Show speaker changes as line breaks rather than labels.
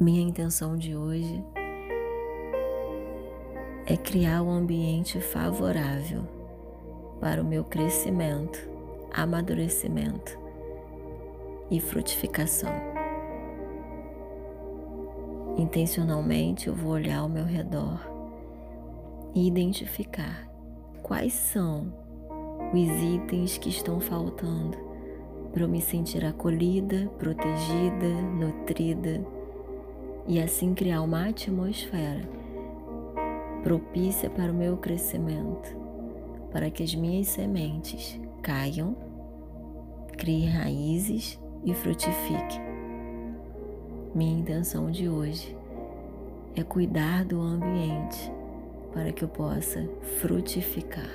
Minha intenção de hoje é criar um ambiente favorável para o meu crescimento, amadurecimento e frutificação. Intencionalmente eu vou olhar ao meu redor e identificar quais são os itens que estão faltando para eu me sentir acolhida, protegida, nutrida e assim criar uma atmosfera propícia para o meu crescimento, para que as minhas sementes caiam, criem raízes e frutifiquem. Minha intenção de hoje é cuidar do ambiente para que eu possa frutificar.